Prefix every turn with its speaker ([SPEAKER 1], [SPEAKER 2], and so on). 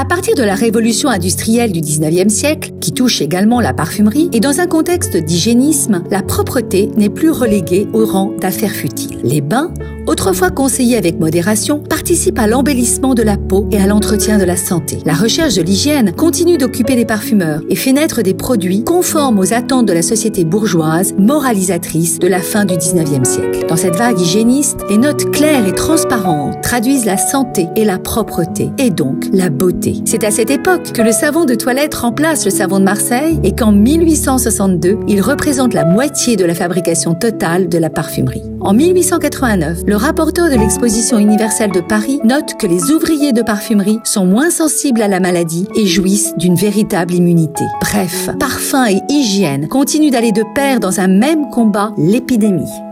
[SPEAKER 1] À partir de la révolution industrielle du 19e siècle, qui touche également la parfumerie, et dans un contexte d'hygiénisme, la propreté n'est plus reléguée au rang d'affaires futiles. Les bains autrefois conseillé avec modération, participe à l'embellissement de la peau et à l'entretien de la santé. La recherche de l'hygiène continue d'occuper les parfumeurs et fait naître des produits conformes aux attentes de la société bourgeoise, moralisatrice de la fin du 19e siècle. Dans cette vague hygiéniste, les notes claires et transparentes traduisent la santé et la propreté, et donc la beauté. C'est à cette époque que le savon de toilette remplace le savon de Marseille et qu'en 1862, il représente la moitié de la fabrication totale de la parfumerie. En 1889, le rapporteur de l'exposition universelle de Paris note que les ouvriers de parfumerie sont moins sensibles à la maladie et jouissent d'une véritable immunité. Bref, parfum et hygiène continuent d'aller de pair dans un même combat, l'épidémie.